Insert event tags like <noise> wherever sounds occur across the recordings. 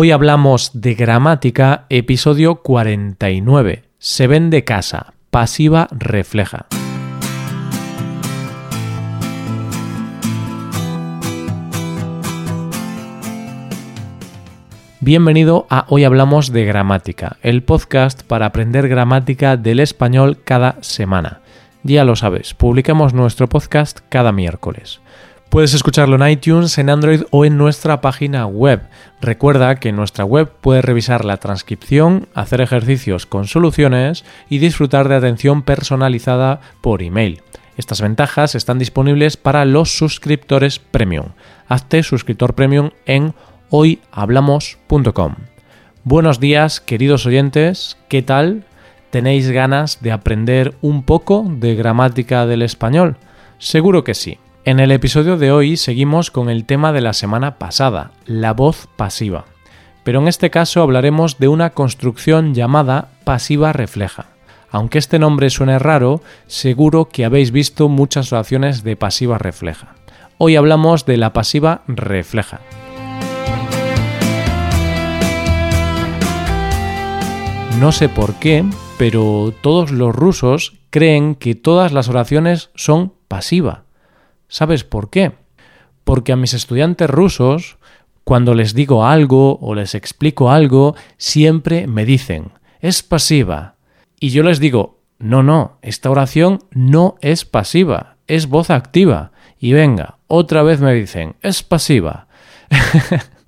Hoy hablamos de gramática, episodio 49. Se vende casa, pasiva refleja. Bienvenido a Hoy Hablamos de Gramática, el podcast para aprender gramática del español cada semana. Ya lo sabes, publicamos nuestro podcast cada miércoles. Puedes escucharlo en iTunes, en Android o en nuestra página web. Recuerda que en nuestra web puedes revisar la transcripción, hacer ejercicios con soluciones y disfrutar de atención personalizada por email. Estas ventajas están disponibles para los suscriptores premium. Hazte suscriptor premium en hoyhablamos.com. Buenos días, queridos oyentes, ¿qué tal? ¿Tenéis ganas de aprender un poco de gramática del español? Seguro que sí. En el episodio de hoy seguimos con el tema de la semana pasada, la voz pasiva. Pero en este caso hablaremos de una construcción llamada pasiva refleja. Aunque este nombre suene raro, seguro que habéis visto muchas oraciones de pasiva refleja. Hoy hablamos de la pasiva refleja. No sé por qué, pero todos los rusos creen que todas las oraciones son pasiva. ¿Sabes por qué? Porque a mis estudiantes rusos, cuando les digo algo o les explico algo, siempre me dicen, es pasiva. Y yo les digo, no, no, esta oración no es pasiva, es voz activa. Y venga, otra vez me dicen, es pasiva. <laughs>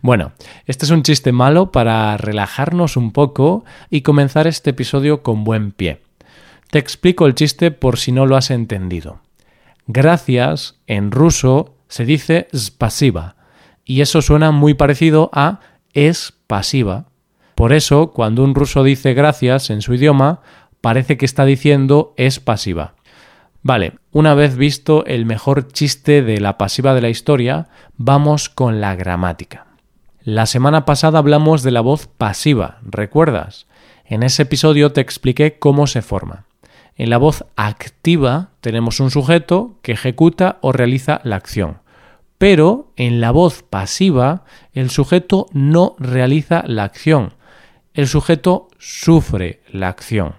Bueno, este es un chiste malo para relajarnos un poco y comenzar este episodio con buen pie. Te explico el chiste por si no lo has entendido. Gracias en ruso se dice spasiba y eso suena muy parecido a es pasiva. Por eso, cuando un ruso dice gracias en su idioma, parece que está diciendo es pasiva. Vale, una vez visto el mejor chiste de la pasiva de la historia, vamos con la gramática. La semana pasada hablamos de la voz pasiva, ¿recuerdas? En ese episodio te expliqué cómo se forma. En la voz activa tenemos un sujeto que ejecuta o realiza la acción. Pero en la voz pasiva el sujeto no realiza la acción. El sujeto sufre la acción.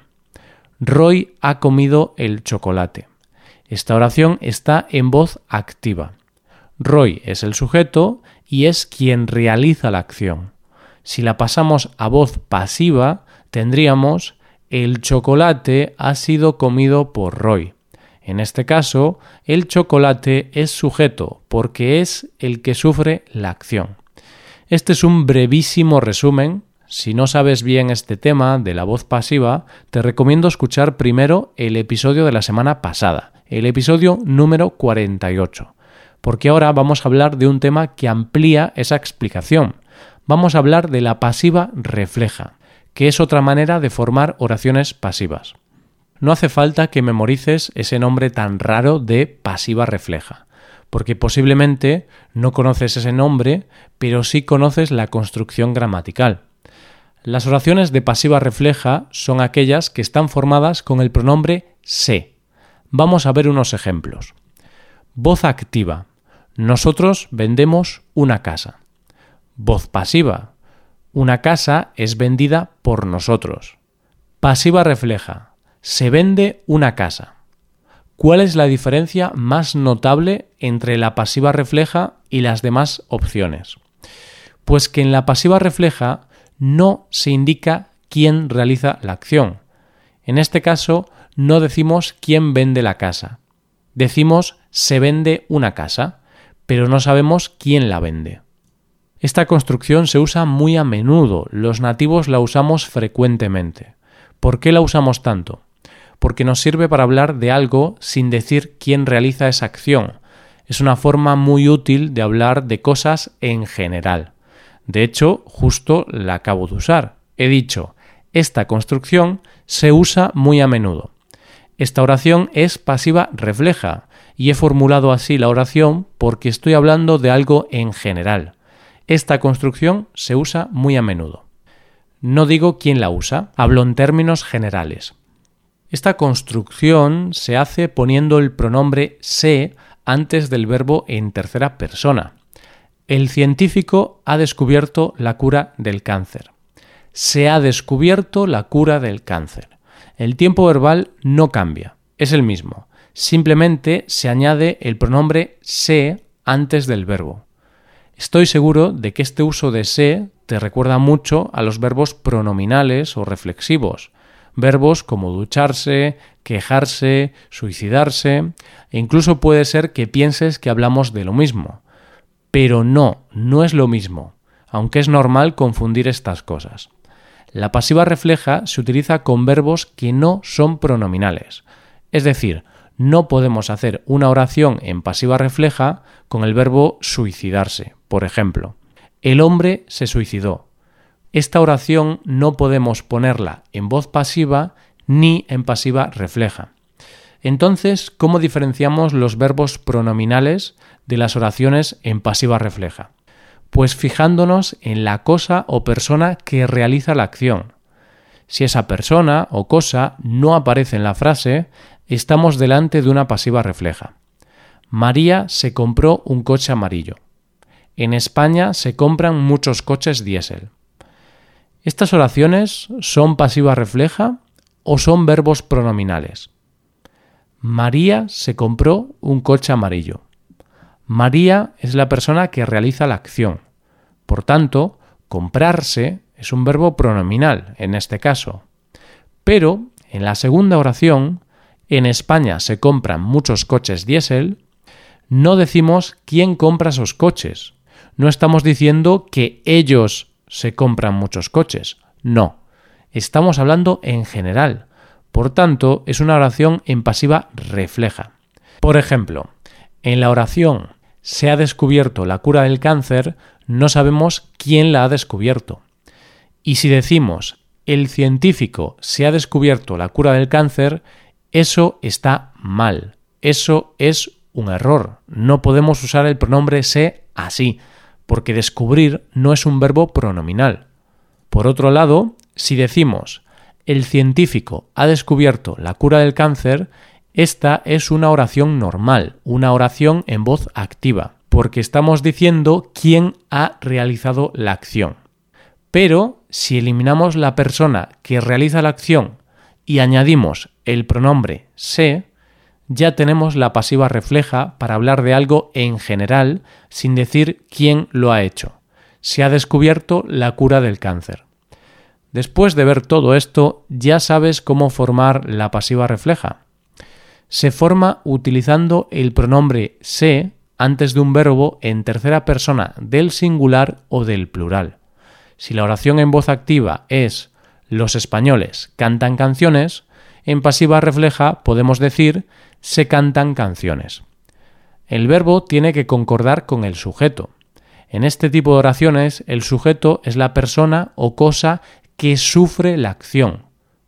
Roy ha comido el chocolate. Esta oración está en voz activa. Roy es el sujeto y es quien realiza la acción. Si la pasamos a voz pasiva, tendríamos el chocolate ha sido comido por Roy. En este caso, el chocolate es sujeto porque es el que sufre la acción. Este es un brevísimo resumen si no sabes bien este tema de la voz pasiva, te recomiendo escuchar primero el episodio de la semana pasada, el episodio número 48, porque ahora vamos a hablar de un tema que amplía esa explicación. Vamos a hablar de la pasiva refleja, que es otra manera de formar oraciones pasivas. No hace falta que memorices ese nombre tan raro de pasiva refleja, porque posiblemente no conoces ese nombre, pero sí conoces la construcción gramatical. Las oraciones de pasiva refleja son aquellas que están formadas con el pronombre se. Vamos a ver unos ejemplos. Voz activa. Nosotros vendemos una casa. Voz pasiva. Una casa es vendida por nosotros. Pasiva refleja. Se vende una casa. ¿Cuál es la diferencia más notable entre la pasiva refleja y las demás opciones? Pues que en la pasiva refleja no se indica quién realiza la acción. En este caso, no decimos quién vende la casa. Decimos se vende una casa, pero no sabemos quién la vende. Esta construcción se usa muy a menudo, los nativos la usamos frecuentemente. ¿Por qué la usamos tanto? Porque nos sirve para hablar de algo sin decir quién realiza esa acción. Es una forma muy útil de hablar de cosas en general. De hecho, justo la acabo de usar. He dicho, esta construcción se usa muy a menudo. Esta oración es pasiva refleja y he formulado así la oración porque estoy hablando de algo en general. Esta construcción se usa muy a menudo. No digo quién la usa, hablo en términos generales. Esta construcción se hace poniendo el pronombre se antes del verbo en tercera persona. el científico ha descubierto la cura del cáncer. Se ha descubierto la cura del cáncer. El tiempo verbal no cambia, es el mismo. Simplemente se añade el pronombre se antes del verbo. Estoy seguro de que este uso de se te recuerda mucho a los verbos pronominales o reflexivos, verbos como ducharse, quejarse, suicidarse, e incluso puede ser que pienses que hablamos de lo mismo. Pero no, no es lo mismo, aunque es normal confundir estas cosas. La pasiva refleja se utiliza con verbos que no son pronominales, es decir, no podemos hacer una oración en pasiva refleja con el verbo suicidarse, por ejemplo. El hombre se suicidó. Esta oración no podemos ponerla en voz pasiva ni en pasiva refleja. Entonces, ¿cómo diferenciamos los verbos pronominales de las oraciones en pasiva refleja? Pues fijándonos en la cosa o persona que realiza la acción. Si esa persona o cosa no aparece en la frase, estamos delante de una pasiva refleja. María se compró un coche amarillo. En España se compran muchos coches diésel. ¿Estas oraciones son pasiva refleja o son verbos pronominales? María se compró un coche amarillo. María es la persona que realiza la acción. Por tanto, comprarse es un verbo pronominal en este caso. Pero en la segunda oración en España se compran muchos coches diésel, no decimos quién compra esos coches. No estamos diciendo que ellos se compran muchos coches. No. Estamos hablando en general. Por tanto, es una oración en pasiva refleja. Por ejemplo, en la oración se ha descubierto la cura del cáncer, no sabemos quién la ha descubierto. Y si decimos el científico se ha descubierto la cura del cáncer, eso está mal. Eso es un error. No podemos usar el pronombre se así, porque descubrir no es un verbo pronominal. Por otro lado, si decimos el científico ha descubierto la cura del cáncer, esta es una oración normal, una oración en voz activa, porque estamos diciendo quién ha realizado la acción. Pero si eliminamos la persona que realiza la acción y añadimos el pronombre se, ya tenemos la pasiva refleja para hablar de algo en general sin decir quién lo ha hecho. Se ha descubierto la cura del cáncer. Después de ver todo esto, ya sabes cómo formar la pasiva refleja. Se forma utilizando el pronombre se antes de un verbo en tercera persona del singular o del plural. Si la oración en voz activa es los españoles cantan canciones, en pasiva refleja podemos decir se cantan canciones. El verbo tiene que concordar con el sujeto. En este tipo de oraciones, el sujeto es la persona o cosa que sufre la acción.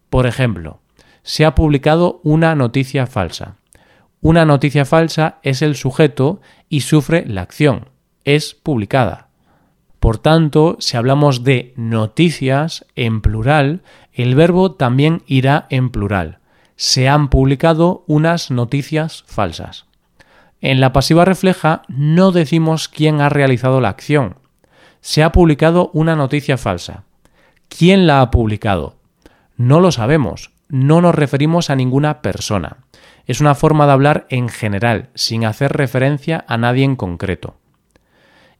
Por ejemplo, se ha publicado una noticia falsa. Una noticia falsa es el sujeto y sufre la acción. Es publicada. Por tanto, si hablamos de noticias en plural, el verbo también irá en plural. Se han publicado unas noticias falsas. En la pasiva refleja no decimos quién ha realizado la acción. Se ha publicado una noticia falsa. ¿Quién la ha publicado? No lo sabemos, no nos referimos a ninguna persona. Es una forma de hablar en general, sin hacer referencia a nadie en concreto.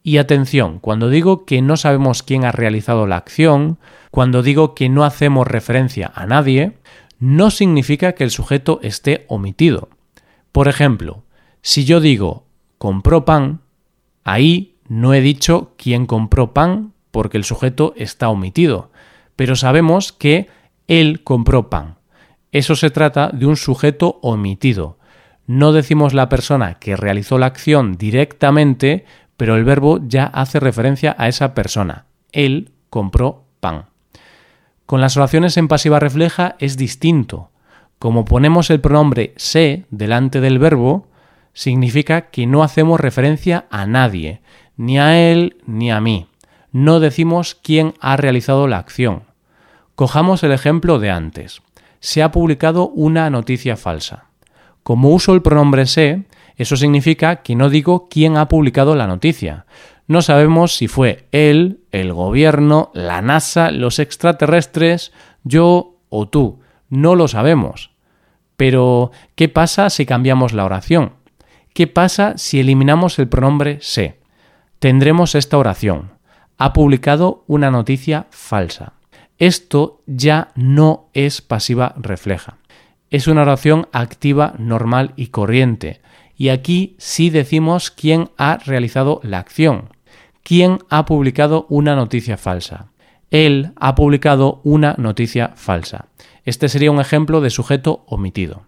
Y atención, cuando digo que no sabemos quién ha realizado la acción, cuando digo que no hacemos referencia a nadie, no significa que el sujeto esté omitido. Por ejemplo, si yo digo compró pan, ahí no he dicho quién compró pan porque el sujeto está omitido, pero sabemos que él compró pan. Eso se trata de un sujeto omitido. No decimos la persona que realizó la acción directamente, pero el verbo ya hace referencia a esa persona. Él compró pan. Con las oraciones en pasiva refleja es distinto. Como ponemos el pronombre se delante del verbo, significa que no hacemos referencia a nadie, ni a él ni a mí. No decimos quién ha realizado la acción. Cojamos el ejemplo de antes. Se ha publicado una noticia falsa. Como uso el pronombre se, eso significa que no digo quién ha publicado la noticia. No sabemos si fue él, el gobierno, la NASA, los extraterrestres, yo o tú. No lo sabemos. Pero, ¿qué pasa si cambiamos la oración? ¿Qué pasa si eliminamos el pronombre se? Tendremos esta oración. Ha publicado una noticia falsa. Esto ya no es pasiva refleja. Es una oración activa, normal y corriente. Y aquí sí decimos quién ha realizado la acción. ¿Quién ha publicado una noticia falsa? Él ha publicado una noticia falsa. Este sería un ejemplo de sujeto omitido.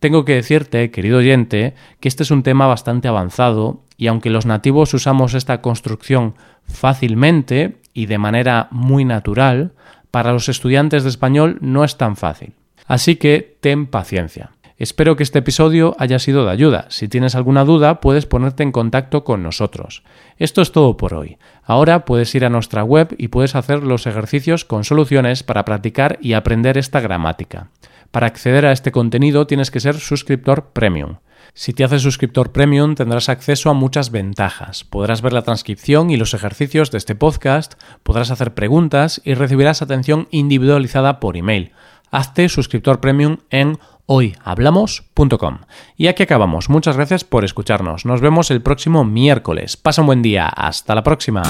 Tengo que decirte, querido oyente, que este es un tema bastante avanzado y aunque los nativos usamos esta construcción fácilmente y de manera muy natural, para los estudiantes de español no es tan fácil. Así que ten paciencia. Espero que este episodio haya sido de ayuda. Si tienes alguna duda, puedes ponerte en contacto con nosotros. Esto es todo por hoy. Ahora puedes ir a nuestra web y puedes hacer los ejercicios con soluciones para practicar y aprender esta gramática. Para acceder a este contenido tienes que ser suscriptor premium. Si te haces suscriptor premium tendrás acceso a muchas ventajas. Podrás ver la transcripción y los ejercicios de este podcast, podrás hacer preguntas y recibirás atención individualizada por email. Hazte suscriptor premium en hoyhablamos.com. Y aquí acabamos. Muchas gracias por escucharnos. Nos vemos el próximo miércoles. Pasa un buen día. Hasta la próxima.